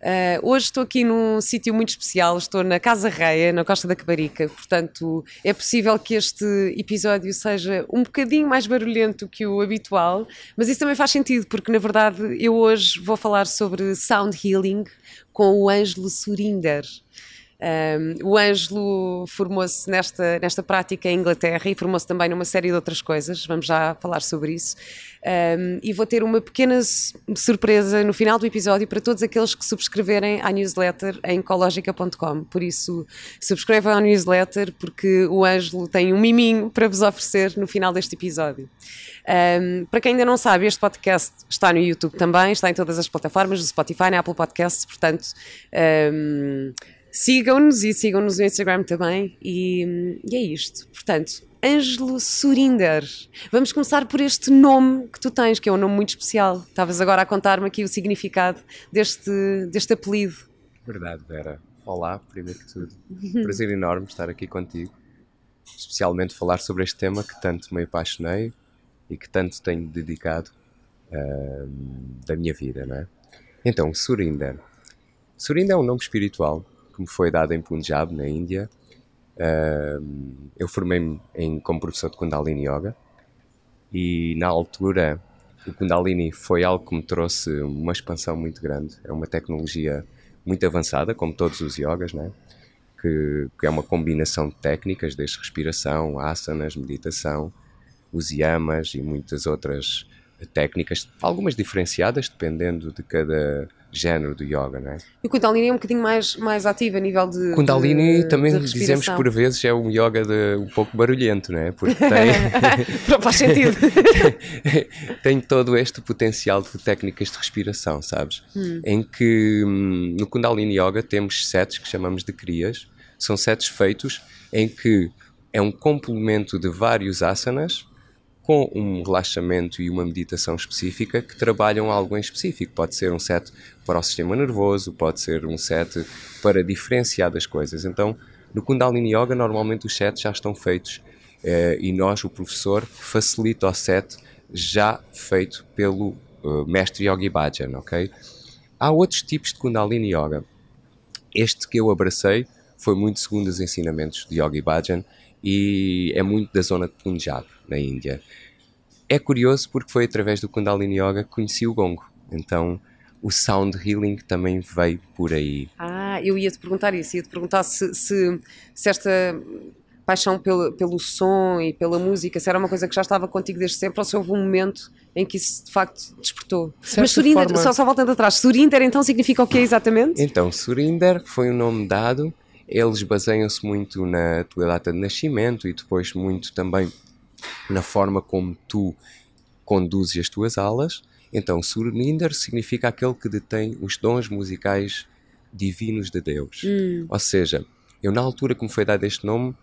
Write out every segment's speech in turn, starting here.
Uh, hoje estou aqui num sítio muito especial, estou na Casa Reia, na Costa da Caparica, portanto é possível que este episódio seja um bocadinho mais barulhento que o habitual, mas isso também faz sentido, porque na verdade eu hoje vou falar sobre sound healing com o Ângelo Surinder. Um, o Ângelo formou-se nesta, nesta prática em Inglaterra e formou-se também numa série de outras coisas, vamos já falar sobre isso. Um, e vou ter uma pequena surpresa no final do episódio para todos aqueles que subscreverem à newsletter em ecologica.com. Por isso, subscrevam à newsletter porque o Ângelo tem um miminho para vos oferecer no final deste episódio. Um, para quem ainda não sabe, este podcast está no YouTube também, está em todas as plataformas, no Spotify, na Apple Podcasts, portanto. Um, Sigam-nos e sigam-nos no Instagram também. E, e, é isto. Portanto, Ângelo Surinder. Vamos começar por este nome que tu tens, que é um nome muito especial. Estavas agora a contar-me aqui o significado deste, deste apelido. Verdade, Vera. Olá, primeiro que tudo. Prazer enorme estar aqui contigo. Especialmente falar sobre este tema que tanto me apaixonei e que tanto tenho dedicado uh, da minha vida, não é? Então, Surinder. Surinder é um nome espiritual que me foi dado em Punjab, na Índia. Uh, eu formei-me como professor de Kundalini Yoga e na altura o Kundalini foi algo que me trouxe uma expansão muito grande. É uma tecnologia muito avançada, como todos os yogas, né? que, que é uma combinação de técnicas, desde respiração, asanas, meditação, os yamas e muitas outras técnicas, algumas diferenciadas dependendo de cada género do yoga, não é? E o Kundalini é um bocadinho mais, mais ativo a nível de. Kundalini de, também de dizemos por vezes é um yoga de, um pouco barulhento, não é? Porque tem. Faz sentido. tem todo este potencial de técnicas de respiração, sabes? Hum. Em que hum, no Kundalini Yoga temos setes que chamamos de crias, são setes feitos em que é um complemento de vários asanas com um relaxamento e uma meditação específica que trabalham algo em específico. Pode ser um set para o sistema nervoso, pode ser um set para diferenciar das coisas. Então, no Kundalini Yoga, normalmente os sets já estão feitos eh, e nós, o professor, facilita o set já feito pelo uh, mestre Yogi Bhajan, ok? Há outros tipos de Kundalini Yoga. Este que eu abracei foi muito segundo os ensinamentos de Yogi Bhajan e é muito da zona de Punjab, na Índia. É curioso porque foi através do Kundalini Yoga que conheci o gongo. Então o sound healing também veio por aí. Ah, eu ia te perguntar isso, ia te perguntar se, se, se esta paixão pelo, pelo som e pela música, se era uma coisa que já estava contigo desde sempre ou se houve um momento em que isso de facto despertou. Mas Surinder, forma... só, só voltando atrás, Surinder então significa o que exatamente? Então, Surinder foi um nome dado eles baseiam-se muito na tua data de nascimento e depois muito também na forma como tu conduzes as tuas alas. Então, Surninder significa aquele que detém os dons musicais divinos de Deus. Hum. Ou seja, eu na altura que me foi dado este nome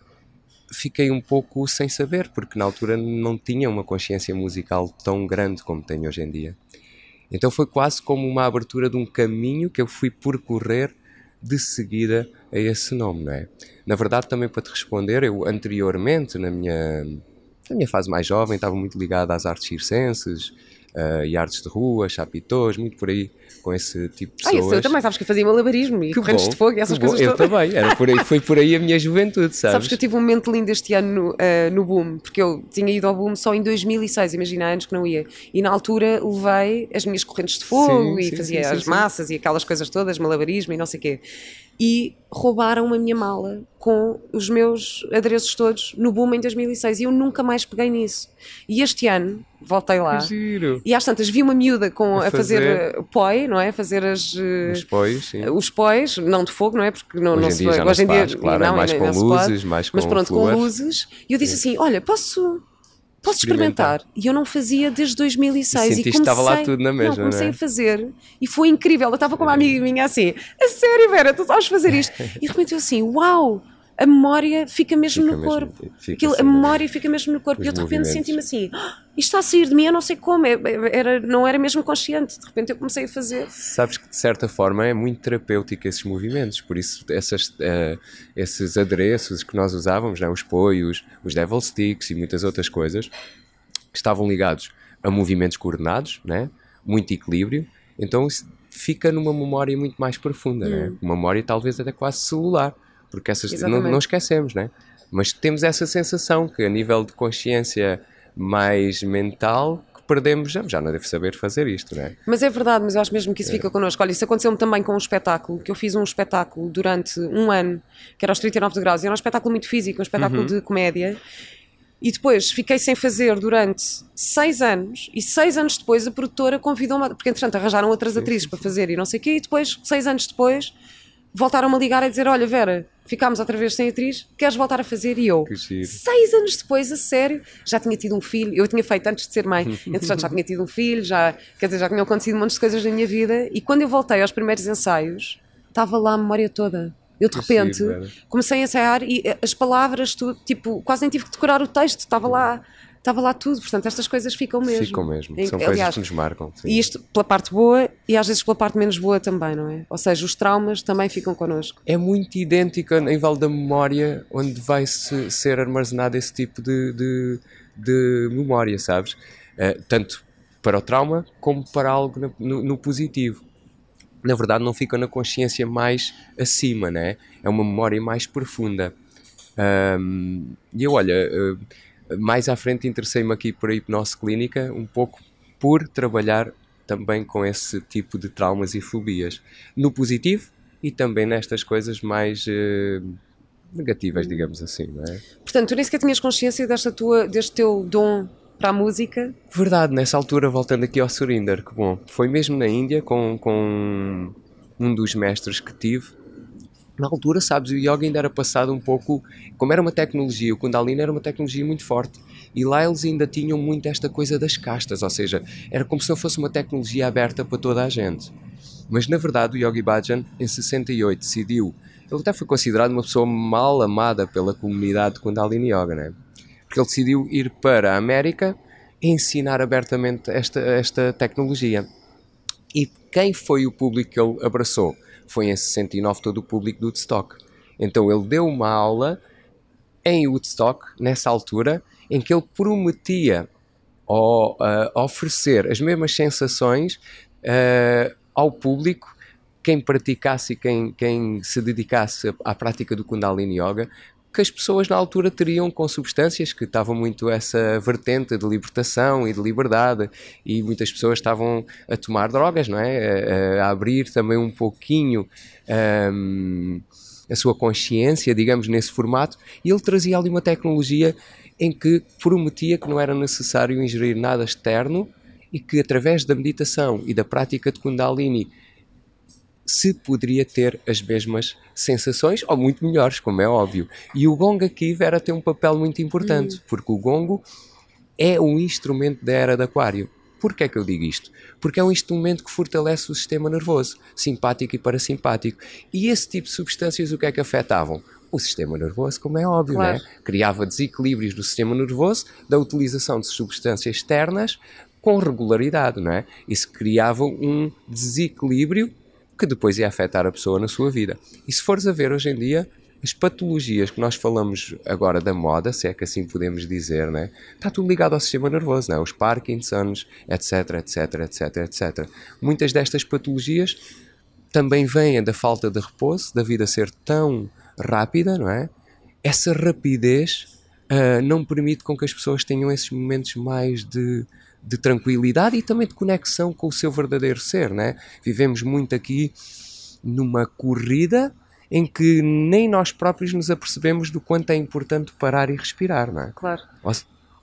fiquei um pouco sem saber, porque na altura não tinha uma consciência musical tão grande como tenho hoje em dia. Então foi quase como uma abertura de um caminho que eu fui percorrer de seguida a esse nome, não é? Na verdade, também para te responder, eu anteriormente, na minha, na minha fase mais jovem, estava muito ligado às artes circenses, uh, e artes de rua, chapitões, muito por aí, com esse tipo de pessoas. Ah, isso eu também, sabes que eu fazia malabarismo e que correntes bom, de fogo e essas coisas Eu também, era por aí, foi por aí a minha juventude, sabes? Sabes que eu tive um momento lindo este ano no, uh, no Boom, porque eu tinha ido ao Boom só em 2006, imagina, anos que não ia. E na altura levei as minhas correntes de fogo sim, e sim, fazia sim, as massas e aquelas coisas todas, malabarismo e não sei o quê e roubaram a minha mala com os meus adereços todos no boom em 2006 e eu nunca mais peguei nisso. E este ano voltei lá Giro. e às tantas vi uma miúda com, a, a fazer, fazer poi, não é? A fazer as, eh, os pois, sim. os pois, não de fogo, não é? Porque não, hoje não em dia, hoje em dia claro, é não, é mais com luzes, mais com Mas pronto, flores. com luzes. E eu disse sim. assim: olha, posso posso experimentar? E eu não fazia desde 2006. E, e comecei, estava lá tudo na mesma, não, comecei não é? a fazer e foi incrível. Eu estava com uma amiga minha assim, a sério, Vera, tu sabes fazer isto? E de repente eu assim, uau, a memória fica mesmo Fica no mesmo- corpo. Aquilo, assim, a memória fica mesmo no corpo. E eu de repente senti-me assim: "Ah, isto está a sair de mim, eu não sei como. É- é- Era, não era mesmo consciente. De repente eu comecei a fazer. Sabes que de certa forma é muito terapêutico esses movimentos, por isso essas, eh, esses adereços que nós usávamos, né, os poios, os devil sticks e muitas outras coisas, estavam ligados a movimentos coordenados, né, muito equilíbrio, então isso fica numa memória muito mais profunda, né, uma memória talvez até quase celular, porque essas não, não esquecemos, né, mas temos essa sensação que a nível de consciência mais mental que perdemos, já, já não devo saber fazer isto, né? Mas é verdade, mas eu acho mesmo que isso fica connosco. Olha, isso aconteceu-me também com um espetáculo, que eu fiz um espetáculo durante um ano, que era aos 39 graus, e era um espetáculo muito físico, um espetáculo de comédia. E depois fiquei sem fazer durante seis anos, e seis anos depois a produtora convidou-me, porque entretanto arranjaram outras atrizes para fazer e não sei o quê, e depois, seis anos depois, voltaram-me a ligar a dizer: Olha, Vera, ficámos outra vez sem atriz, queres voltar a fazer? E eu, seis anos depois, a sério, já tinha tido um filho, eu tinha feito antes de ser mãe, entretanto já tinha tido um filho, já, quer dizer, já tinham acontecido um monte de coisas na minha vida, e quando eu voltei aos primeiros ensaios, estava lá a memória toda. Eu de Que repente Vera. comecei a ensaiar e eh, as palavras, tudo, tipo, quase nem tive que decorar o texto, estava lá, estava lá tudo, portanto estas coisas ficam mesmo. Ficam mesmo. Em- São aliás, coisas que nos marcam. sim. e isto pela parte boa e às vezes pela parte menos boa também, não é? Ou seja, os traumas também ficam connosco. É muito idêntico a nível da memória, onde vai -se ser armazenado esse tipo de, de, de memória, sabes? Eh, tanto para o trauma como para algo no, no positivo. Na verdade, não fica na consciência mais acima, né? É uma memória mais profunda. E eu, olha, eh, mais à frente interessei-me aqui por a hipnose clínica, um pouco por trabalhar também com esse tipo de traumas e fobias. No positivo e também nestas coisas mais eh, negativas, digamos assim, não é? Portanto, tu nem sequer tinhas consciência desta tua, deste teu dom para a música. Verdade, nessa altura, voltando aqui ao Surinder, que bom, foi mesmo na Índia com, com um dos mestres que tive. Na altura, sabes, o yoga ainda era passado um pouco, como era uma tecnologia, o Kundalini era uma tecnologia muito forte. E lá eles ainda tinham muito esta coisa das castas, ou seja, era como se não fosse uma tecnologia aberta para toda a gente. Mas na verdade, o Yogi Bhajan, em 68, decidiu. Ele até foi considerado uma pessoa mal amada pela comunidade de Kundalini Yoga, né? Porque ele decidiu ir para a América ensinar abertamente esta, esta tecnologia. E quem foi o público que ele abraçou? Foi em 69 todo o público do Woodstock. Então ele deu uma aula em Woodstock, nessa altura, em que ele prometia ah, oferecer as mesmas sensações ah, ao público, quem praticasse e quem, quem se dedicasse à prática do Kundalini Yoga, que as pessoas na altura teriam com substâncias que estavam muito essa vertente de libertação e de liberdade e muitas pessoas estavam a tomar drogas, não é? A, a abrir também um pouquinho ahm, a sua consciência, digamos, nesse formato e ele trazia ali uma tecnologia em que prometia que não era necessário ingerir nada externo e que através da meditação e da prática de Kundalini se poderia ter as mesmas sensações, ou muito melhores, como é óbvio. E o gongo aqui, Vera, tem um papel muito importante, porque o gongo é um instrumento da era de aquário. Porquê é que eu digo isto? Porque é um instrumento que fortalece o sistema nervoso, simpático e parasimpático. E esse tipo de substâncias o que é que afetavam? O sistema nervoso, como é óbvio, Claro. né? criava desequilíbrios no sistema nervoso da utilização de substâncias externas com regularidade, não é? Isso criava um desequilíbrio que depois ia afetar a pessoa na sua vida. E se fores a ver hoje em dia, as patologias que nós falamos agora da moda, se é que assim podemos dizer, né? está tudo ligado ao sistema nervoso, né? os Parkinsons, etc, etc, etc, etc. Muitas destas patologias também vêm da falta de repouso, da vida ser tão rápida, não é? Essa rapidez ah, não permite com que as pessoas tenham esses momentos mais de, de tranquilidade e também de conexão com o seu verdadeiro ser, né? Vivemos muito aqui numa corrida em que nem nós próprios nos apercebemos do quanto é importante parar e respirar, não é? Claro.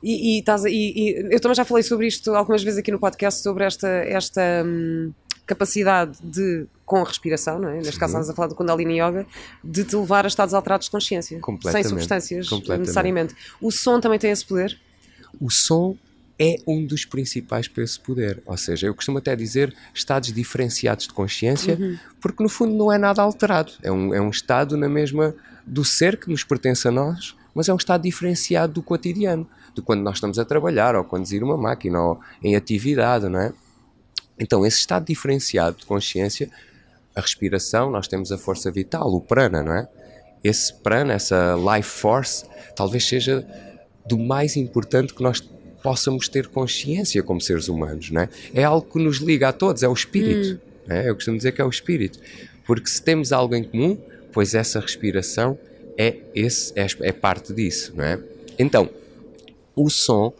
E, e estás e- e eu também já falei sobre isto algumas vezes aqui no podcast, sobre esta, esta hum, capacidade de, com a respiração, não é? neste caso estamos a falar do Kundalini Yoga, de te levar a estados alterados de consciência, sem substâncias necessariamente. O som também tem esse poder? O som é um dos principais para esse poder. Ou seja, eu costumo até dizer estados diferenciados de consciência, uhum. porque no fundo não é nada alterado. É um, é um estado na mesma do ser que nos pertence a nós, mas é um estado diferenciado do cotidiano, de quando nós estamos a trabalhar, ou conduzir uma máquina, ou em atividade, não é? Então, esse estado diferenciado de consciência, a respiração, nós temos a força vital, o prana, não é? Esse prana, essa life force, talvez seja do mais importante que nós possamos ter consciência como seres humanos, não é? É algo que nos liga a todos, é o espírito. Hum. É? Eu costumo dizer que é o espírito. Porque se temos algo em comum, pois essa respiração é, esse, é, é parte disso, não é? Então, o som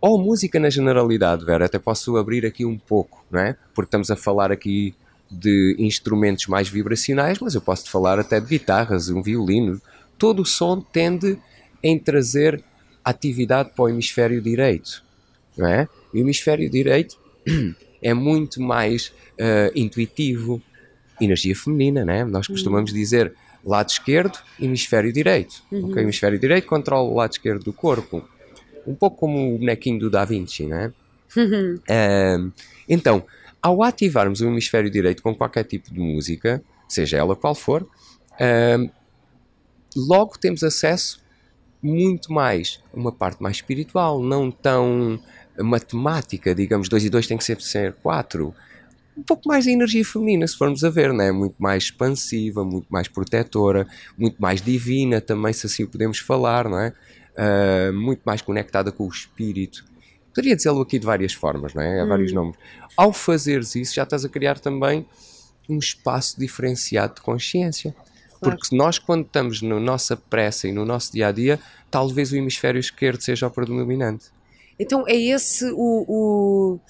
ou música na generalidade, Vera, até posso abrir aqui um pouco, não é? Porque estamos a falar aqui de instrumentos mais vibracionais, mas eu posso te falar até de guitarras, um violino. Todo o som tende em trazer atividade para o hemisfério direito, não é? o hemisfério direito é muito mais uh, intuitivo, energia feminina, né? Nós costumamos uhum. dizer lado esquerdo, hemisfério direito. Uhum. Okay? O hemisfério direito controla o lado esquerdo do corpo. Um pouco como o bonequinho do Da Vinci, né? Uhum. Uh, então, ao ativarmos o hemisfério direito com qualquer tipo de música, seja ela qual for, uh, logo temos acesso muito mais uma parte mais espiritual, não tão matemática, digamos, 2 e 2 tem que ser, ser 4. Um pouco mais de energia feminina, se formos a ver, né? muito mais expansiva, muito mais protetora, muito mais divina também, se assim podemos falar, não é? Uh, muito mais conectada com o espírito. Poderia dizê-lo aqui de várias formas, não é? Há hum. vários nomes. Ao fazeres isso, já estás a criar também um espaço diferenciado de consciência. Porque nós, quando estamos na nossa pressa e no nosso dia a dia, talvez o hemisfério esquerdo seja o predominante. Então é esse o, o,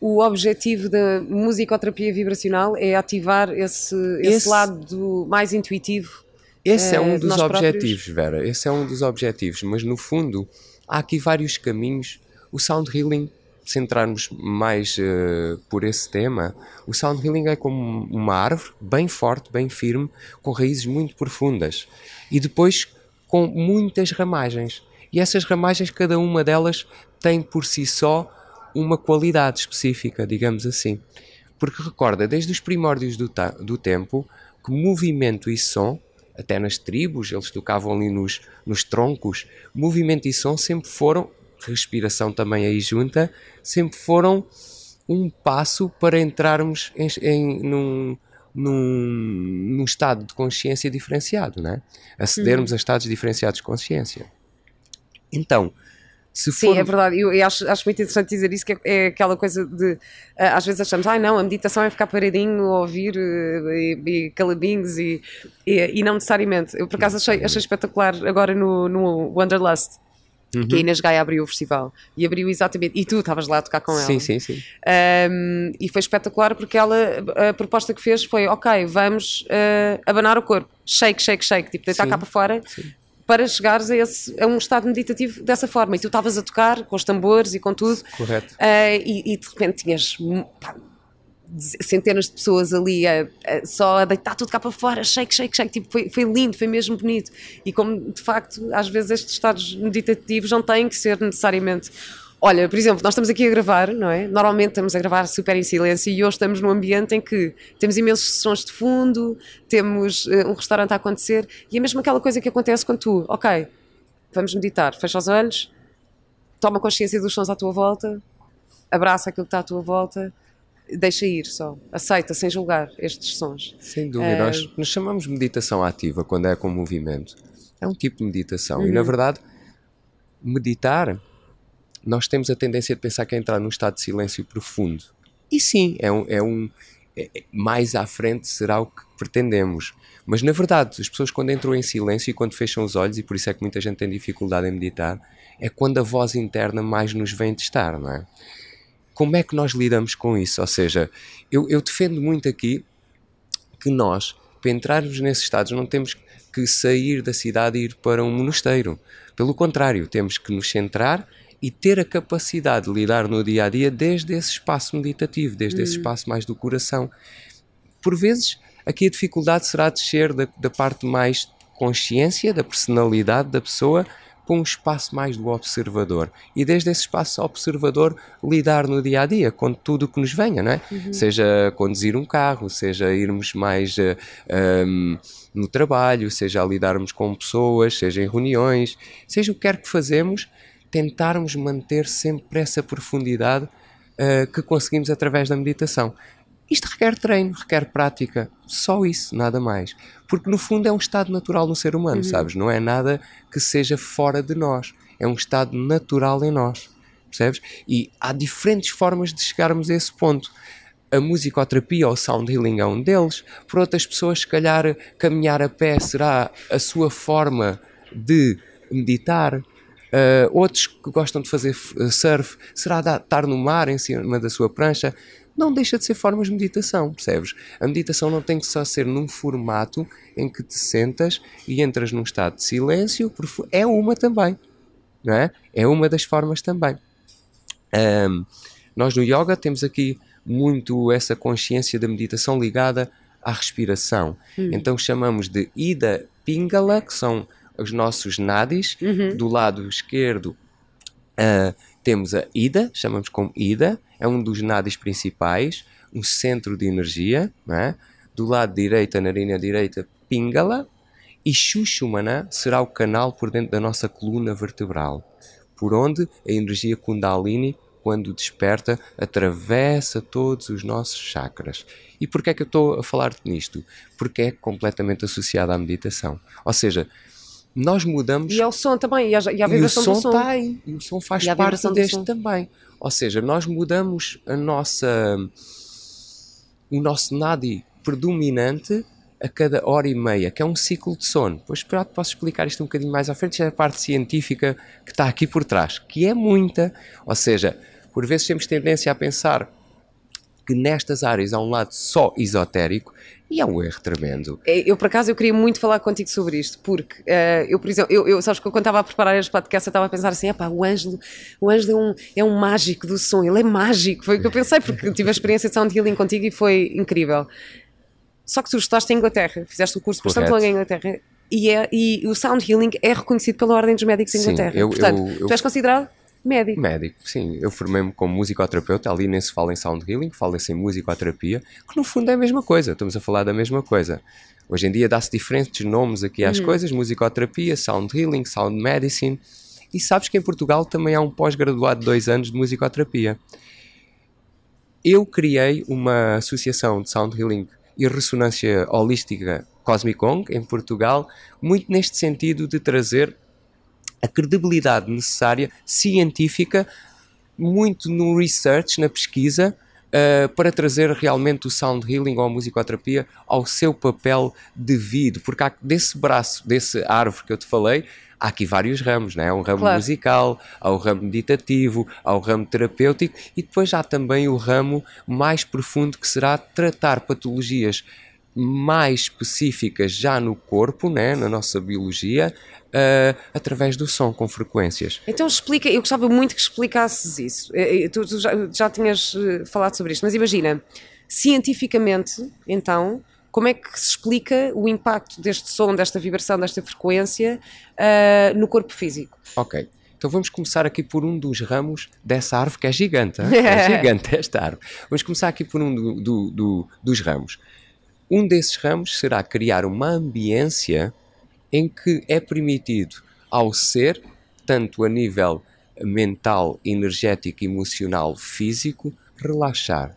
o objetivo da musicoterapia vibracional? É ativar esse, esse, esse lado mais intuitivo? Esse é um uh, dos objetivos, próprios? Vera. Esse é um dos objetivos. Mas no fundo, há aqui vários caminhos. O sound healing centrarmos mais uh, por esse tema, o sound healing é como uma árvore bem forte, bem firme, com raízes muito profundas e depois com muitas ramagens. E essas ramagens, cada uma delas tem por si só uma qualidade específica, digamos assim. Porque recorda, desde os primórdios do, do tempo, que movimento e som, até nas tribos, eles tocavam ali nos, nos troncos, movimento e som sempre foram respiração também aí junta, sempre foram um passo para entrarmos em, em num, num, num, estado de consciência diferenciado, né? acedermos uhum. a estados diferenciados de consciência. Então, se Sim, for... é verdade. Eu, eu, acho, acho muito interessante dizer isso, que é, é aquela coisa de. Às vezes achamos, ah, não, a meditação é ficar paradinho, ouvir uh, e, e calabinhos e, e, e, não necessariamente. Eu, por acaso, achei, achei espetacular agora no, no Wanderlust uhum. que a Inês Gaia abriu o festival. E abriu exatamente. E tu estavas lá a tocar com ela. Sim, sim, sim. Um, e foi espetacular porque ela, a proposta que fez foi: ok, vamos uh, abanar o corpo. Shake, shake, shake. Tipo, deitar cá para fora. Sim para chegares a, esse, a um estado meditativo dessa forma. E tu estavas a tocar com os tambores e com tudo. Correto. Uh, e, e, de repente tinhas pá, centenas de pessoas ali a, a, só a deitar tudo cá para fora, shake, shake, shake, tipo, foi, foi lindo, foi mesmo bonito. E como de facto, às vezes estes estados meditativos não têm que ser necessariamente. Olha, por exemplo, nós estamos aqui a gravar, não é? Normalmente estamos a gravar super em silêncio e hoje estamos num ambiente em que temos imensos sons de fundo, temos uh, um restaurante a acontecer e é mesmo aquela coisa que acontece quando tu, ok, vamos meditar, fecha os olhos, toma consciência dos sons à tua volta, abraça aquilo que está à tua volta deixa ir só, aceita sem julgar estes sons. Sem dúvida, uh, nós, nós chamamos meditação ativa quando é com movimento. É um tipo de meditação uhum. e na verdade meditar nós temos a tendência de pensar que é entrar num estado de silêncio profundo. E sim, é um, é um é, é mais à frente será o que pretendemos. Mas na verdade, as pessoas quando entram em silêncio e quando fecham os olhos, e por isso é que muita gente tem dificuldade em meditar, é quando a voz interna mais nos vem testar, não é? Como é que nós lidamos com isso? Ou seja, eu, eu defendo muito aqui que nós, para entrarmos nesses estados, não temos que sair da cidade e ir para um mosteiro. Pelo contrário, temos que nos centrar e ter a capacidade de lidar no dia a dia desde esse espaço meditativo, desde esse hum. espaço mais do coração. Por vezes, aqui a dificuldade será descer da, da parte mais consciência, da personalidade da pessoa, para um espaço mais do observador. E desde esse espaço observador lidar no dia a dia com tudo o que nos venha, não é? Uhum. Seja conduzir um carro, seja irmos mais uh, eh, um, ehm, no trabalho, seja a lidarmos com pessoas, seja em reuniões, seja o que quer que fazemos, tentarmos manter sempre essa profundidade uh, que conseguimos através da meditação. Isto requer treino, requer prática, só isso, nada mais. Porque no fundo é um estado natural no ser humano, uhum. sabes? Não é nada que seja fora de nós, é um estado natural em nós, percebes? E há diferentes formas de chegarmos a esse ponto. A musicoterapia ou sound healing é um deles. Para outras pessoas, se calhar, caminhar a pé será a sua forma de meditar. Uh, outros que gostam de fazer surf, será estar no mar em cima da sua prancha não deixa de ser formas de meditação, percebes? A meditação não tem que só ser num formato em que te sentas e entras num estado de silêncio, é uma também, não é? É uma das formas também. Um, nós no yoga temos aqui muito essa consciência da meditação ligada à respiração. Hum. Então chamamos de Ida Pingala, que são os nossos nadis, uhum. do lado esquerdo uh, temos a Ida, chamamos como Ida, é um dos nadis principais, um centro de energia. É? Do lado direito, a narina direita, Pingala. E Shushumana será o canal por dentro da nossa coluna vertebral, por onde a energia Kundalini, quando desperta, atravessa todos os nossos chakras. E porquê é que eu estou a falar nisto? Porque é completamente associado à meditação. Ou seja, nós mudamos. E é o som também, e a, e a vibração e o som do som. Está aí, e o som faz parte deste também. Ou seja, nós mudamos a nossa, o nosso nadi predominante a cada hora e meia, que é um ciclo de sono. Depois posso explicar isto um bocadinho mais à frente, é a parte científica que está aqui por trás, que é muita. Ou seja, por vezes temos tendência a pensar que nestas áreas há um lado só esotérico e é um erro tremendo. É, eu, por acaso, eu queria muito falar contigo sobre isto, porque uh, eu, por exemplo, eu, eu, sabes que quando estava a preparar este podcast, eu estava a pensar assim: pá, o Ângelo, o Ângelo é um, é um mágico do som, ele é mágico. Foi o que eu pensei, porque tive a experiência de sound healing contigo e foi incrível. Só que tu estudaste em Inglaterra, fizeste o curso bastante longo em Inglaterra e, é, e o sound healing é reconhecido pela Ordem dos Médicos em Inglaterra. Eu, Portanto, eu, tu és considerado Médico. Médico, sim. Eu formei-me como musicoterapeuta, ali nem se fala em sound healing, fala-se em musicoterapia, que no fundo é a mesma coisa, estamos a falar da mesma coisa. Hoje em dia dá-se diferentes nomes aqui às uhum. coisas, musicoterapia, sound healing, sound medicine, e sabes que em Portugal também há um pós-graduado de dois anos de musicoterapia. Eu criei uma associação de sound healing e ressonância holística Cosmicong em Portugal, muito neste sentido de trazer a credibilidade necessária, científica, muito no research, na pesquisa, uh, para trazer realmente o sound healing ou a musicoterapia ao seu papel devido, porque há desse braço, desse árvore que eu te falei, há aqui vários ramos, né? há um ramo claro. musical, há o ramo meditativo, há o ramo terapêutico e depois há também o ramo mais profundo que será tratar patologias mais específicas já no corpo, né? na nossa biologia, uh, através do som, com frequências. Então explica, eu gostava muito que explicasses isso. Eh, eh, tu, tu já, já tinhas falado sobre isto, mas imagina, cientificamente, então, como é que se explica o impacto deste som, desta vibração, desta frequência uh, no corpo físico? Ok. Então vamos começar aqui por um dos ramos dessa árvore, que é gigante. É gigante esta árvore. Vamos começar aqui por um do, do, do, dos ramos. Um desses ramos será criar uma ambiência em que é permitido ao ser, tanto a nível mental, energético, emocional, físico, relaxar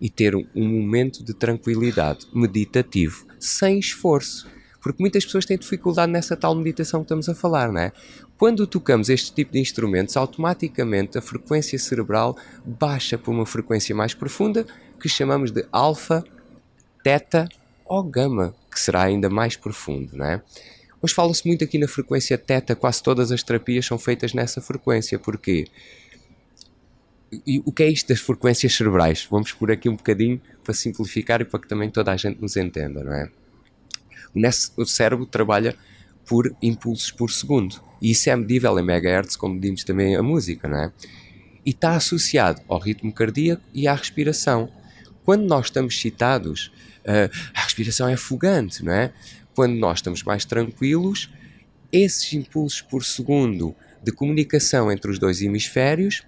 e ter um, momento de tranquilidade meditativo, sem esforço. Porque muitas pessoas têm dificuldade nessa tal meditação que estamos a falar, não é? Quando tocamos este tipo de instrumentos, automaticamente a frequência cerebral baixa para uma frequência mais profunda, que chamamos de alfa, teta ou gama, que será ainda mais profundo, não é? Mas fala-se muito aqui na frequência teta, quase todas as terapias são feitas nessa frequência. Porquê? E o que é isto das frequências cerebrais? Vamos por aqui um bocadinho para simplificar e para que também toda a gente nos entenda, não é? O cérebro trabalha por impulsos por segundo. E isso é medível em megahertz, como medimos também a música, não é? E está associado ao ritmo cardíaco e à respiração. Quando nós estamos excitados, uh, a respiração é afogante, não é? Quando nós estamos mais tranquilos, esses impulsos por segundo de comunicação entre os dois hemisférios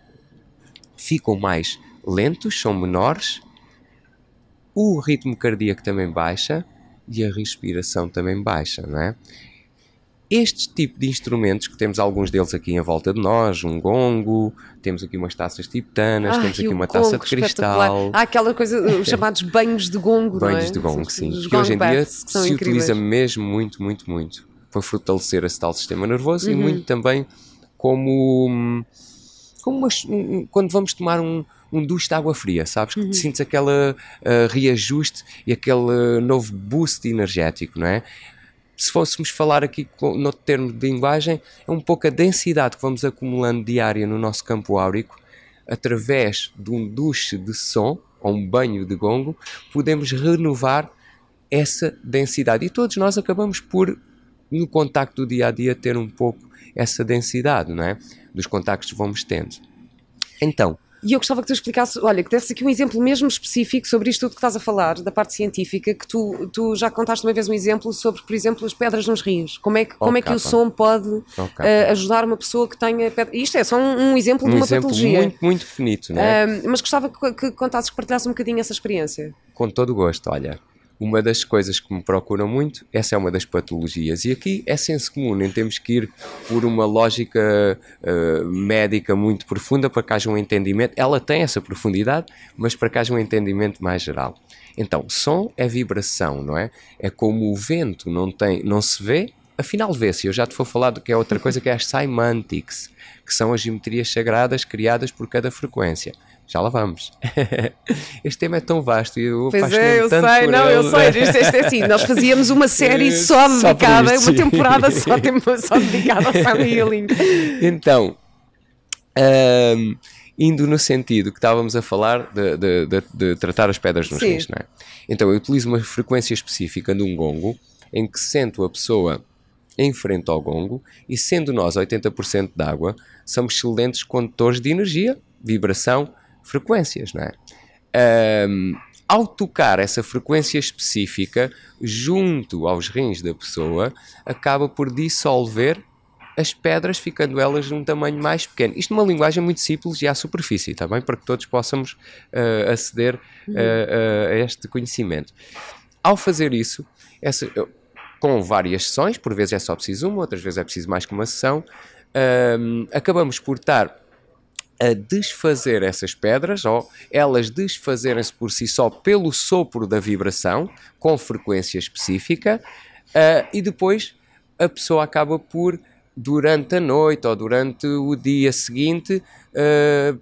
ficam mais lentos, são menores, o ritmo cardíaco também baixa e a respiração também baixa, não é? Este tipo de instrumentos, que temos alguns deles aqui em volta de nós, um gongo, temos aqui umas taças tibetanas, temos aqui uma taça de cristal. Há aquela coisa, os chamados banhos de gongo, banhos não é? de gongo, sim. Os que hoje em dia se incríveis. utiliza mesmo muito, muito, muito para fortalecer esse tal sistema nervoso uhum. e muito também como, como uma, quando vamos tomar um, um duche de água fria, sabes? Que uhum. te sentes aquele uh, reajuste e aquele novo boost energético, não é? Se fôssemos falar aqui no termo de linguagem, é um pouco a densidade que vamos acumulando diária no nosso campo áurico, através de um duche de som, ou um banho de gongo, podemos renovar essa densidade. E todos nós acabamos por, no contacto do dia a dia, ter um pouco essa densidade, não é? Dos contactos que vamos tendo. Então, e eu gostava que tu explicasse, olha, que desse aqui um exemplo mesmo específico sobre isto tudo que estás a falar, da parte científica, que tu, tu já contaste uma vez um exemplo sobre, por exemplo, as pedras nos rios. Como é que, como é que o som pode uh, ajudar uma pessoa que tenha pedra... Isto é só um, um exemplo um de uma exemplo patologia. muito, muito bonito, não é? Uh, mas gostava que, que contasses, que partilhasses um bocadinho essa experiência. Com todo o gosto, olha uma das coisas que me procuram muito, essa é uma das patologias. E aqui é senso comum, nem temos que ir por uma lógica uh, médica muito profunda para que haja um entendimento. Ela tem essa profundidade, mas para que haja um entendimento mais geral. Então, som é vibração, não é? É como o vento não, tem, não se vê, afinal vê-se. Eu já te vou falar do que é outra coisa que é as semantics, que são as geometrias sagradas criadas por cada frequência. Já lá vamos. Este tema é tão vasto e eu Pois é, eu tanto sei, não, ele. eu sei. Isto, isto é assim, nós fazíamos uma série só dedicada, só uma temporada só, só dedicada ao sound healing. Então, um, indo no sentido que estávamos a falar de, de, de, de tratar as pedras nos rins, não é? Então, eu utilizo uma frequência específica de um gongo em que sento a pessoa em frente ao gongo e sendo nós 80% de água, somos excelentes condutores de energia, vibração, frequências, não é? Um, ao tocar essa frequência específica junto aos rins da pessoa, acaba por dissolver as pedras, ficando elas num tamanho mais pequeno. Isto numa linguagem muito simples e à superfície, também tá para que todos possamos uh, aceder uh, uh, a este conhecimento. Ao fazer isso, essa, com várias sessões, por vezes é só preciso uma, outras vezes é preciso mais que uma sessão, acabamos por estar a desfazer essas pedras, ou elas desfazerem-se por si só pelo sopro da vibração, com frequência específica, uh, e depois a pessoa acaba por, durante a noite ou durante o dia seguinte, uh,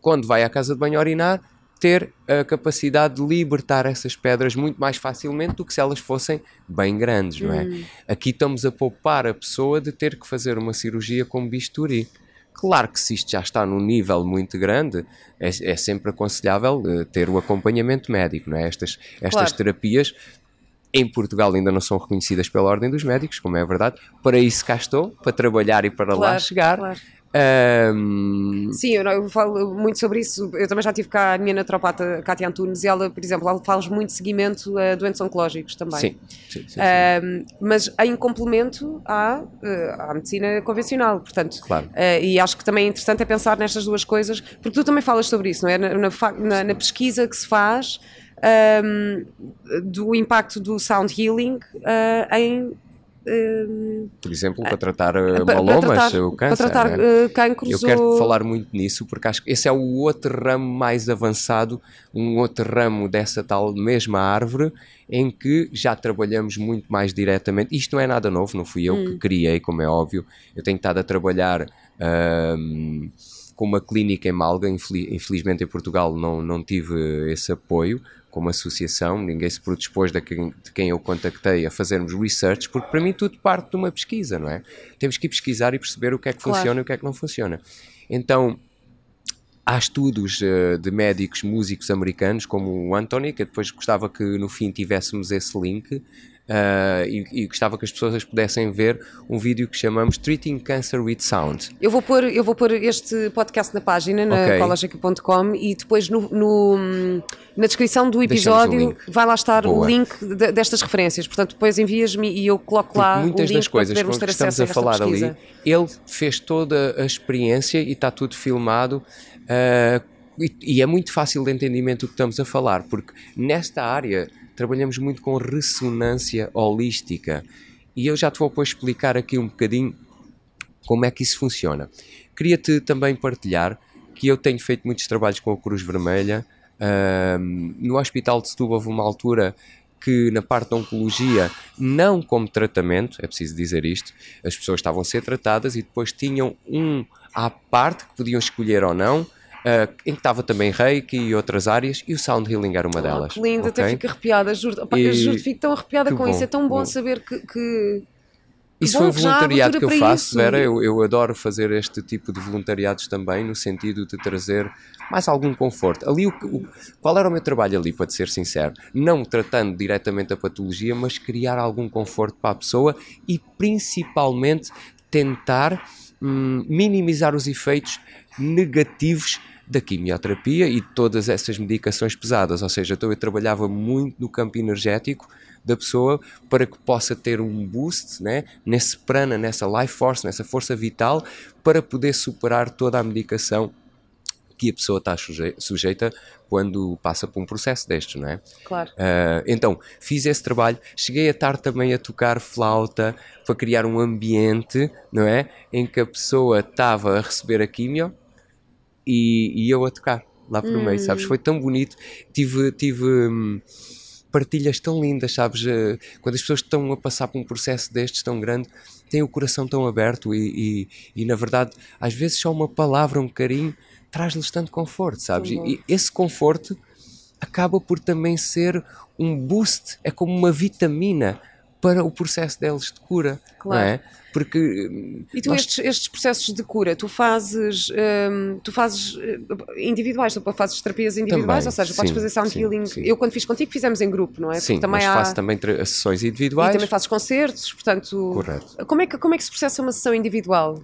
quando vai à casa de banho orinar, ter a capacidade de libertar essas pedras muito mais facilmente do que se elas fossem bem grandes, não é? Hum. Aqui estamos a poupar a pessoa de ter que fazer uma cirurgia com bisturi. Claro que se isto já está num nível muito grande, é, é sempre aconselhável uh, ter o acompanhamento médico, não é? Estas, estas claro. terapias em Portugal ainda não são reconhecidas pela Ordem dos Médicos, como é verdade. Para isso cá estou, para trabalhar e para claro, lá chegar. Claro. Um... Sim, eu, eu, falo muito sobre isso. Eu também já tive cá a minha naturopata, Cátia Antunes, e ela, por exemplo, ela faz muito seguimento a doentes oncológicos também. Sim, sim, sim, um, Mas em complemento à, eh, à medicina convencional, portanto. Claro. Uh, e acho que também é interessante é pensar nestas duas coisas, porque tu também falas sobre isso, não é? Na, na, na pesquisa que se faz. Um, do impacto do sound healing uh, em por exemplo, para tratar uh, malomas, o câncer. Para tratar uh, cancros. Eu quero ou... falar muito nisso porque acho que esse é o outro ramo mais avançado, um outro ramo dessa tal mesma árvore em que já trabalhamos muito mais diretamente. Isto não é nada novo, não fui eu hum. que criei, como é óbvio. Eu tenho estado a trabalhar. com uma clínica em Malga, infelizmente em Portugal não, não tive esse apoio, como associação, ninguém se predispôs de quem, de quem eu contactei a fazermos research, porque para mim tudo parte de uma pesquisa, não é? Temos que ir pesquisar e perceber o que é que claro. funciona e o que é que não funciona. Então, há estudos uh, de médicos músicos americanos, como o Anthony, que depois gostava que no fim tivéssemos esse link, Uh, e, e, gostava que as pessoas pudessem ver um vídeo que chamamos Treating Cancer with Sound. Eu vou pôr, eu vou pôr este podcast na página, na okay. e depois no, no, na descrição do episódio vai lá estar Boa. o link de, destas referências. Portanto, depois envias-me e eu coloco lá muitas o link das coisas para que estamos a, a falar pesquisa. ali, ele fez toda a experiência e está tudo filmado. Uh, e, e é muito fácil de entendimento o que estamos a falar, porque nesta área trabalhamos muito com ressonância holística. E eu já te vou depois explicar aqui um bocadinho como é que isso funciona. Queria-te também partilhar que eu tenho feito muitos trabalhos com a Cruz Vermelha. Um, no Hospital de Setúbal houve uma altura que na parte da oncologia, não como tratamento, é preciso dizer isto, as pessoas estavam a ser tratadas e depois tinham um à parte que podiam escolher ou não, uh, em que estava também Reiki e outras áreas, e o Sound Healing era uma oh, delas. Que lindo, okay? até fico arrepiada, juro, opa, e... juro fico tão arrepiada com bom, isso, é tão bom, bom. saber que, que... Isso foi um voluntariado que eu faço, isso. Vera. Eu, eu, adoro fazer este tipo de voluntariados também, no sentido de trazer mais algum conforto. Ali, o, o, qual era o meu trabalho ali, para te ser sincero? Não tratando diretamente a patologia, mas criar algum conforto para a pessoa e principalmente tentar hum, minimizar os efeitos negativos da quimioterapia e de todas essas medicações pesadas. Ou seja, então eu trabalhava muito no campo energético da pessoa para que possa ter um boost né, nesse prana, nessa life force, nessa força vital, para poder superar toda a medicação que a pessoa está sujeita quando passa por um processo destes, não é? Claro. Uh, então, fiz esse trabalho, cheguei a estar também a tocar flauta para criar um ambiente, não é? Em que a pessoa estava a receber a quimio e, e eu a tocar lá por hum. meio, sabes? Foi tão bonito. Tive, tive hum, partilhas tão lindas, sabes? Uh, quando as pessoas estão a passar por um processo destes tão grande, têm o coração tão aberto e, e, e na verdade, às vezes só uma palavra, um carinho, traz-lhes tanto conforto, sabes? E esse conforto acaba por também ser um boost, é como uma vitamina para o processo deles de cura, claro. não é? Porque e tu nós... estes, estes, processos de cura, tu fazes um, tu fazes eh, individuais, tu fazes terapias individuais, também, ou seja, sim, podes fazer sound sim, healing. Sim. Eu quando fiz contigo fizemos em grupo, não é? Sim, também mas há... faço também sessões individuais. E também fazes concertos, portanto. Correto. Como é que como é que se processa uma sessão individual?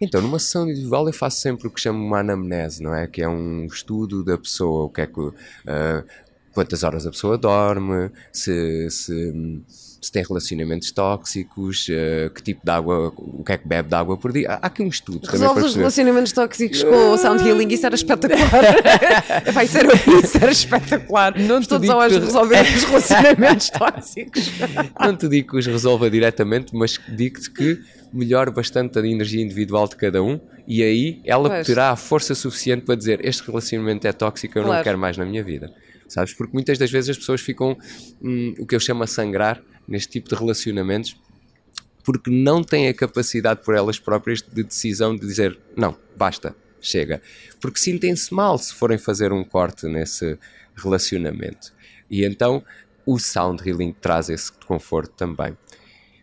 Então, numa sessão individual eu faço sempre o que chamo uma anamnese, não é? Que é um estudo da pessoa, o que é que, uh, quantas horas a pessoa dorme, se, se se tem relacionamentos tóxicos, uh, que tipo de água, o que é que bebe de água por dia. Há aqui um estudo Resolve os relacionamentos tóxicos com o sound healing, isso era espetacular. Vai ser isso era espetacular. Não Todos os que... resolver os relacionamentos tóxicos. Não te digo que os resolva diretamente, mas digo-te que melhora bastante a energia individual de cada um e aí ela pois. terá a força suficiente para dizer este relacionamento é tóxico, eu claro. não quero mais na minha vida. Sabes? Porque muitas das vezes as pessoas ficam hum, o que eu chamo a sangrar neste tipo de relacionamentos porque não têm a capacidade por elas próprias de decisão de dizer não, basta, chega. Porque sentem-se mal se forem fazer um corte nesse relacionamento. E então o sound healing traz esse conforto também.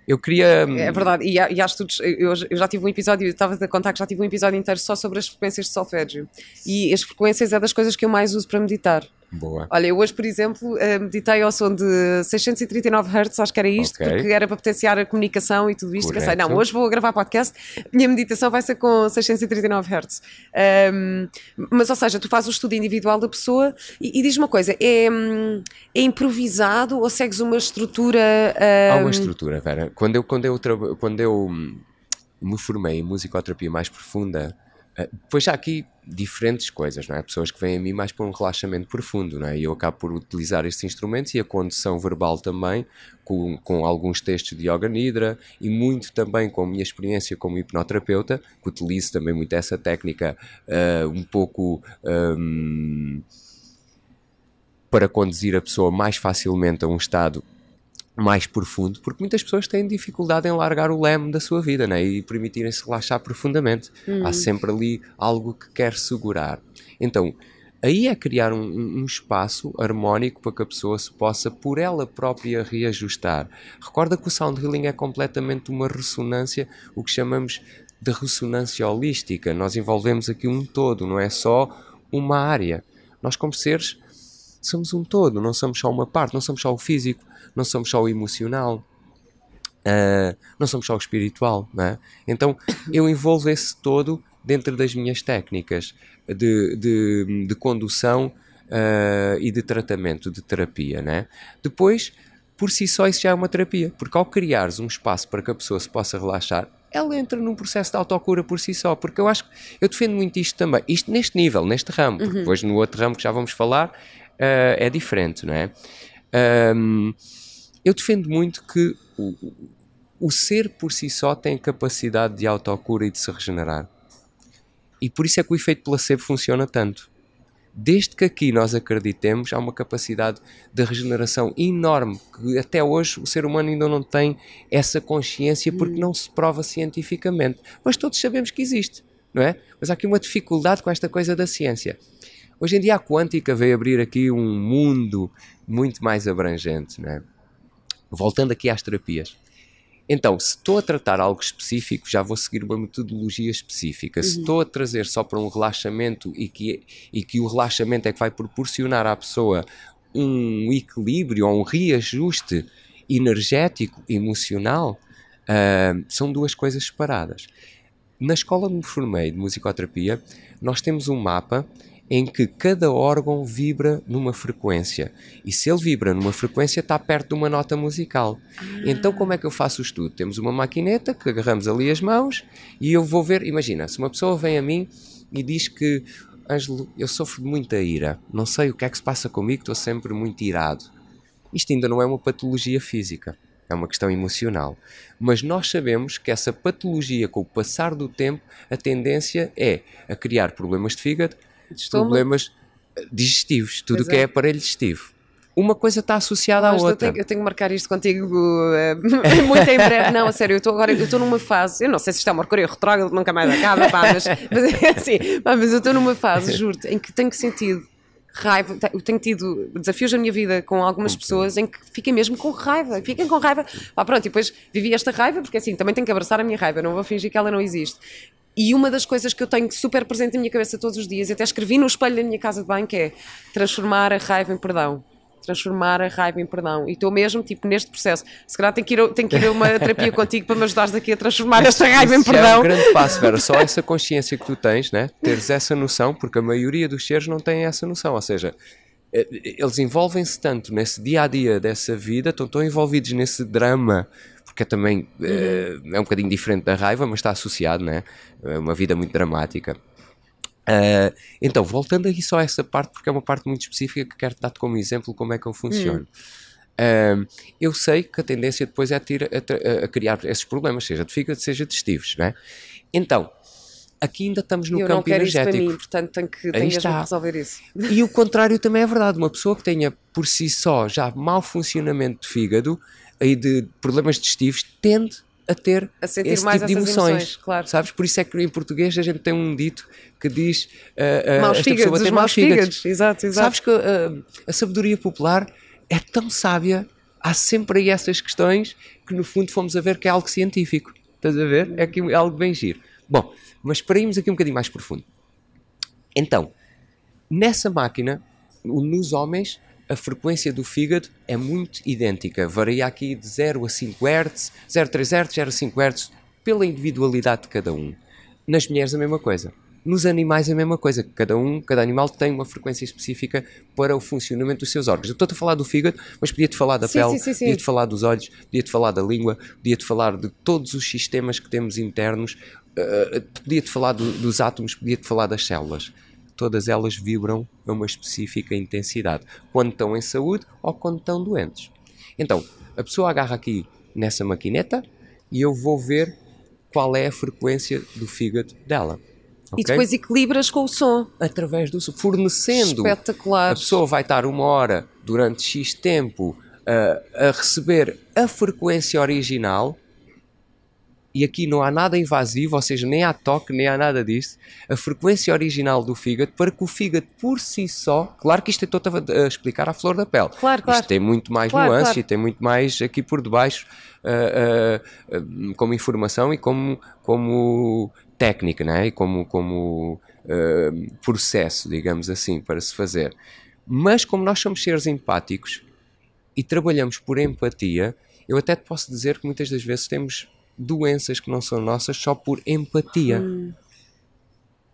Eu queria. Hum, é verdade, e há, e há estudos. Eu, eu, já tive um episódio, estava a contar que já tive um episódio inteiro só sobre as frequências de solfégio. E as frequências é das coisas que eu mais uso para meditar. Boa. Olha, eu hoje, por exemplo, eh, meditei ao som de 639 Hz, acho que era isto, okay. porque era para potenciar a comunicação e tudo isto. Correto. Pensei, não, hoje vou gravar podcast, minha meditação vai ser com 639 Hz. Um, mas, ou seja, tu fazes o estudo individual da pessoa e, e diz uma coisa: é, é, improvisado ou segues uma estrutura? Um... Há uma estrutura, Vera. Quando eu, quando eu, quando eu hum, me formei em musicoterapia mais profunda depois há aqui diferentes coisas, não é? Pessoas que vêm a mim mais para um relaxamento profundo, não é? E eu acabo por utilizar estes instrumentos e a condução verbal também, com, com alguns textos de Yoga Nidra e muito também com a minha experiência como hipnoterapeuta, que utilizo também muito essa técnica uh, um pouco. Um, para conduzir a pessoa mais facilmente a um estado mais profundo, porque muitas pessoas têm dificuldade em largar o leme da sua vida né? e permitirem-se relaxar profundamente. Hum. Há sempre ali algo que quer segurar. Então, aí é criar um, um, espaço harmónico para que a pessoa se possa por ela própria reajustar. Recorda que o sound healing é completamente uma ressonância, o que chamamos de ressonância holística. Nós envolvemos aqui um todo, não é só uma área. Nós, como seres, somos um todo, não somos só uma parte, não somos só o físico, não somos só o emocional, uh, não somos só o espiritual. É? Então eu envolvo esse todo dentro das minhas técnicas de, de, de condução uh, e de tratamento, de terapia. Né? Depois, por si só, isso já é uma terapia, porque ao criares um espaço para que a pessoa se possa relaxar, ela entra num processo de autocura por si só, porque eu acho que eu defendo muito isto também, isto neste nível, neste ramo, porque uhum. depois no outro ramo que já vamos falar uh, é diferente, não é? Um, eu defendo muito que o, o ser por si só tem capacidade de autocura e de se regenerar. E por isso é que o efeito placebo funciona tanto. Desde que aqui nós acreditemos, há uma capacidade de regeneração enorme que até hoje o ser humano ainda não tem essa consciência porque hum. não se prova cientificamente. Mas todos sabemos que existe, não é? Mas há aqui uma dificuldade com esta coisa da ciência. Hoje em dia a quântica veio abrir aqui um mundo muito mais abrangente, não é? Voltando aqui às terapias. Então, se estou a tratar algo específico, já vou seguir uma metodologia específica. Uhum. Se estou a trazer só para um relaxamento e que, e que o relaxamento é que vai proporcionar à pessoa um equilíbrio ou um reajuste energético, emocional, uh, são duas coisas separadas. Na escola onde me formei de musicoterapia, nós temos um mapa em que cada órgão vibra numa frequência. E se ele vibra numa frequência, está perto de uma nota musical. Então, como é que eu faço o estudo? Temos uma maquineta que agarramos ali as mãos e eu vou ver. Imagina, se uma pessoa vem a mim e diz que Ângelo, eu sofro de muita ira, não sei o que é que se passa comigo, estou sempre muito irado. Isto ainda não é uma patologia física, é uma questão emocional. Mas nós sabemos que essa patologia, com o passar do tempo, a tendência é a criar problemas de fígado, problemas digestivos, tudo o que é aparelho digestivo. Uma coisa está associada Mas à outra. Eu tenho, eu tenho, que marcar isto contigo uh, muito em breve. Não, a sério, eu estou agora eu estou numa fase, eu não sei se isto é uma Mercúrio retrógrado, nunca mais acaba, pá, mas, mas é assim, pá, mas eu estou numa fase, juro-te, em que tenho sentido raiva, eu tenho tido desafios na minha vida com algumas pessoas em que fiquem mesmo com raiva, fiquem com raiva, pá, pronto, e depois vivi esta raiva, porque assim, também tenho que abraçar a minha raiva, não vou fingir que ela não existe. E uma das coisas que eu tenho super presente na minha cabeça todos os dias, e até escrevi no espelho da minha casa de banho, é transformar a raiva em perdão. Transformar a raiva em perdão. E estou mesmo, tipo, neste processo. Se calhar tenho que ir, tenho que ir a uma terapia contigo para me ajudares aqui a transformar esta raiva em perdão. É um grande passo, Vera. Só essa consciência que tu tens, né? Teres essa noção, porque a maioria dos seres não tem essa noção. Ou seja, eh, eles envolvem-se tanto nesse dia a dia dessa vida, estão tão envolvidos nesse drama que é também uhum. uh, é um bocadinho diferente da raiva, mas está associado, né? É uma vida muito dramática. Uh, então, voltando aqui só a essa parte, porque é uma parte muito específica que quero dar-te como exemplo como é que eu funciono. Uhum. Uh, eu sei que a tendência depois é a, ter, a, a, criar esses problemas, seja de fígado, seja de estivos, né? Então, aqui ainda estamos no eu campo energético. Mim, portanto tenho que, tenho mesmo que resolver isso. E o contrário também é verdade. Uma pessoa que tenha por si só já mau funcionamento de fígado e de problemas digestivos tende a ter a sentir esse mais tipo de emoções, emoções, claro. sabes? Por isso é que em português a gente tem um dito que diz uh, uh, maus fígados, os maus fígados. fígados. Exato, exato. Sabes que uh, a sabedoria popular é tão sábia, há sempre aí essas questões que no fundo fomos a ver que é algo científico. Estás a ver? É aqui algo bem giro. Bom, mas para irmos aqui um bocadinho mais profundo. Então, nessa máquina, nos homens, a frequência do fígado é muito idêntica, varia aqui de 0 a 5 Hz, 0,3 Hz, 0,5 Hz, pela individualidade de cada um. Nas mulheres a mesma coisa. Nos animais a mesma coisa, cada um, cada animal tem uma frequência específica para o funcionamento dos seus órgãos. Eu estou-te a falar do fígado, mas podia-te falar da sim, pele, podia-te falar dos olhos, podia-te falar da língua, podia-te falar de todos os sistemas que temos internos, uh, podia-te falar do, dos átomos, podia-te falar das células todas elas vibram a uma específica intensidade, quando estão em saúde ou quando estão doentes. Então, a pessoa agarra aqui nessa maquineta e eu vou ver qual é a frequência do fígado dela. Okay? E depois equilibras com o som. Através do som, fornecendo. Espetacular. A pessoa vai estar uma hora durante X tempo uh, a receber a frequência original e aqui não há nada invasivo, ou seja, nem há toque, nem há nada disso, a frequência original do fígado, para que o fígado por si só, claro que isto estou a explicar à flor da pele, claro, claro. isto tem muito mais claro, nuances claro. e tem muito mais aqui por debaixo uh, uh, uh, como informação e como, como técnica, né? e como, como processo, digamos assim, para se fazer. Mas como nós somos seres empáticos e trabalhamos por empatia, eu até te posso dizer que muitas das vezes temos doenças que não são nossas só por empatia. Hum.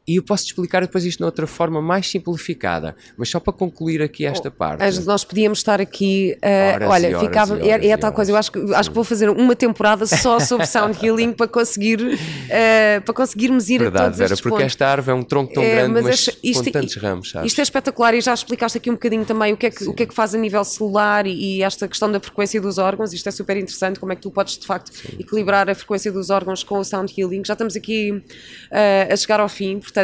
E eu posso te explicar depois isto de outra forma mais simplificada, mas só para concluir aqui esta oh, parte. Nós podíamos estar aqui, uh, olha, ficava, é, é, tal coisa, eu acho que, acho que vou fazer uma temporada só sobre sound healing para conseguir, uh, para conseguirmos ir Verdade, a todos Vera, porque pontos. esta árvore é um tronco tão é, grande, mas, mas isto, com tantos ramos, sabes? Isto é espetacular e já explicaste aqui um bocadinho também o que é que, o que, é que faz a nível celular e, e, esta questão da frequência dos órgãos, isto é super interessante, como é que tu podes de facto Sim. equilibrar a frequência dos órgãos com o sound healing. Já estamos aqui uh, a chegar ao fim, portanto,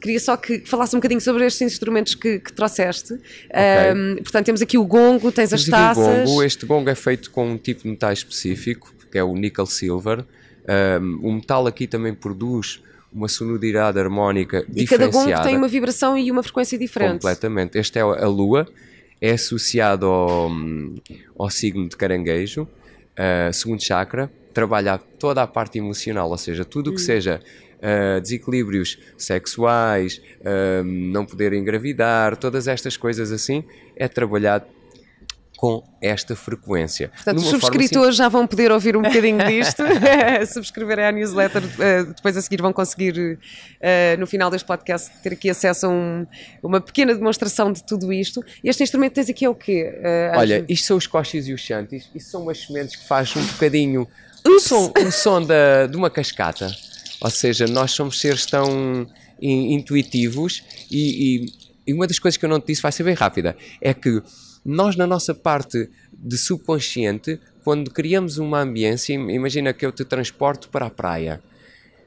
queria só que falasse um bocadinho sobre estes instrumentos que, que trouxeste. Okay. Um, portanto, temos aqui o gongo, tens as taças. Gongo. Este gongo é feito com um tipo de metal específico, que é o nickel silver. Um, o metal aqui também produz uma sonoridade harmónica e diferenciada. E cada gongo tem uma vibração e uma frequência diferente. Completamente. Este é a lua, é associado ao, ao signo de caranguejo, uh, segundo chakra, trabalha toda a parte emocional, ou seja, tudo o que hum. seja uh, desequilíbrios sexuais, uh, não poder engravidar, todas estas coisas assim, é trabalhado com esta frequência. Portanto, os subscritores já vão poder ouvir um bocadinho disto, subscrever a newsletter, uh, depois a seguir vão conseguir, uh, no final deste podcast, ter aqui acesso a um, uma pequena demonstração de tudo isto. Este instrumento tens aqui é o quê? Olha, isto são os coches e os chantes, isto são umas sementes que fazem um bocadinho um som, um som da, de uma cascata. Ou seja, nós somos seres tão intuitivos e, e, e uma das coisas que eu não te disse vai ser bem rápida, é que nós na nossa parte de subconsciente, quando criamos uma ambiência, imagina que eu te transporto para a praia,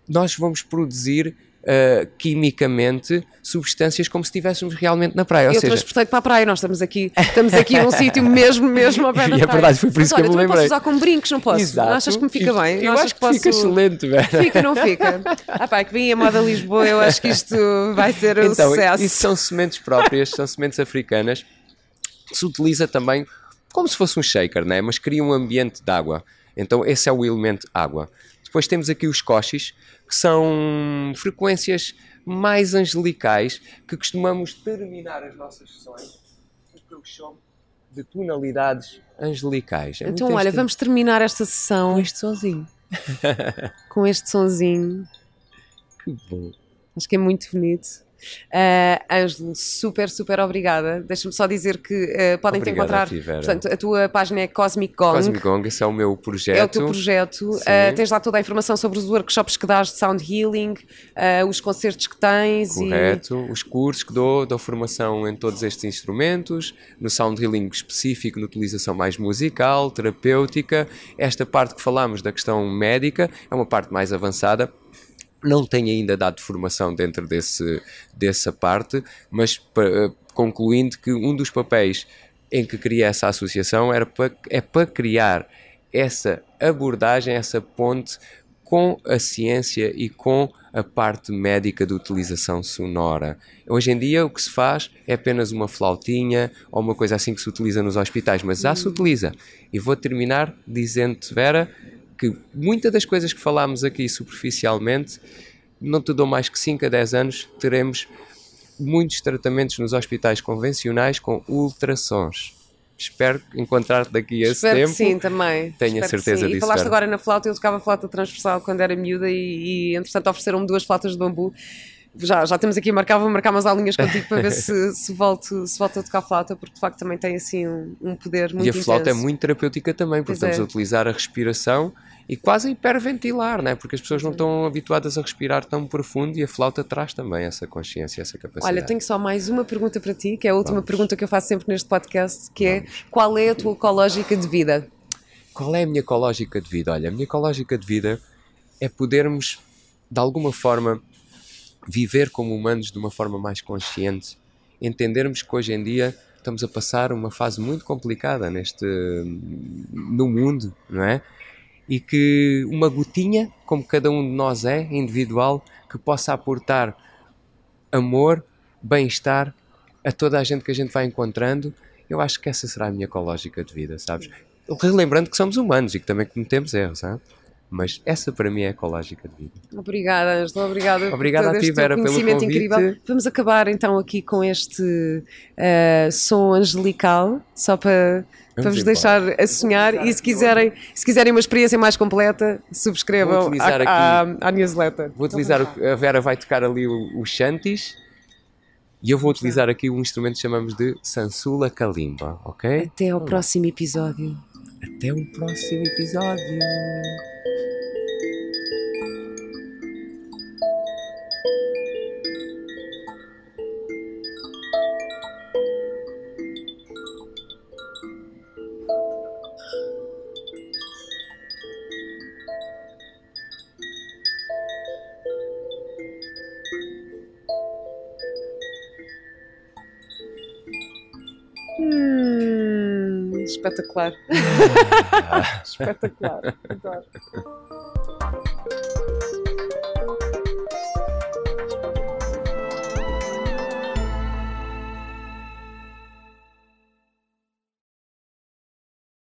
nós vamos produzir uh, quimicamente substâncias como se estivéssemos realmente na praia. Ou eu seja... transportei para a praia, nós estamos aqui, estamos aqui num sítio mesmo, mesmo pé da praia. E é verdade, foi por isso Mas, que olha, eu me lembrei. posso usar com brincos, não posso? Exato. achas que me fica bem? Eu acho que, que posso... fica excelente, velho. Fica, não fica? Ah pá, que vim a moda Lisboa, eu acho que isto vai ser um então, sucesso. Isso são sementes próprias, são sementes africanas, que se utiliza também como se fosse um shaker, né? mas cria um ambiente de água. Então esse é o elemento água. Depois temos aqui os coches, que são frequências mais angelicais que costumamos terminar as nossas sessões com o que eu chamo de tonalidades angelicais. É então, olha, vamos terminar esta sessão com este sonzinho. com este sonzinho. Que bom. Acho que é muito bonito. Uh, Ângelo, super, super obrigada. Deixa-me só dizer que uh, podem te encontrar. A ti, portanto, a tua página é Cosmic Gong. Cosmic Gong, esse é o meu projeto. É o teu projeto. Uh, tens lá toda a informação sobre os workshops que dás de sound healing, os concertos que tens. Correto, e... os cursos que dou, dou formação em todos estes instrumentos, no sound healing específico, na utilização mais musical, terapêutica. Esta parte que falamos da questão médica é uma parte mais avançada não tenho ainda dado formação dentro desse, dessa parte, mas para, concluindo que um dos papéis em que criei essa associação era para, é para criar essa abordagem, essa ponte com a ciência e com a parte médica de utilização sonora. Hoje em dia o que se faz é apenas uma flautinha ou uma coisa assim que se utiliza nos hospitais, mas já se hum. utiliza. E vou terminar dizendo-te, Vera, que muitas das coisas que falámos aqui superficialmente, não te dou mais que 5 a 10 anos, teremos muitos tratamentos nos hospitais convencionais com ultrassons. Espero encontrar-te daqui a esse Espero tempo. Que sim, também. Tenho Espero a certeza disso. E falaste agora na flauta, eu tocava flauta transversal quando era miúda e, e entretanto ofereceram-me duas flautas de bambu já, já temos aqui, marcava, marcar umas aulinhas contigo para ver se, se, volto, se volto a tocar flauta, porque de facto também tem assim um, um poder muito E a flauta intenso. é muito terapêutica também, porque estamos é. a utilizar a respiração e quase hiperventilar, né? porque as pessoas não estão habituadas a respirar tão profundo e a flauta traz também essa consciência, essa capacidade. Olha, tenho só mais uma pergunta para ti, que é a última Vamos. pergunta que eu faço sempre neste podcast, que é, Vamos. é qual é a tua ecológica de vida? Qual é a minha ecológica de vida? Olha, a minha ecológica de vida é podermos, de alguma forma, viver como humanos de uma forma mais consciente, entendermos que hoje em dia estamos a passar uma fase muito complicada neste no mundo, não é? E que uma gotinha, como cada um de nós é, individual, que possa aportar amor, bem-estar a toda a gente que a gente vai encontrando, eu acho que essa será a minha ecológica de vida, sabes? Relembrando que somos humanos e que também cometemos erros, sabe? Mas essa para mim é ecológica de vida. Obrigada, Ângela, obrigada. Obrigada por a todo ti, este teu Vera, pelo conhecimento convite. incrível. Vamos acabar então aqui com este uh, som angelical, só para, para vos deixar a sonhar. E se quiserem, se quiserem uma experiência mais completa, subscrevam utilizar à, à, à newsletter. Vou utilizar, a Vera vai tocar ali o- os shanties e eu vou utilizar aqui um instrumento que chamamos de Sansula Kalimba, ok? Até ao próximo episódio. Até o próximo episódio. Espetacular. espetacular. Adoro.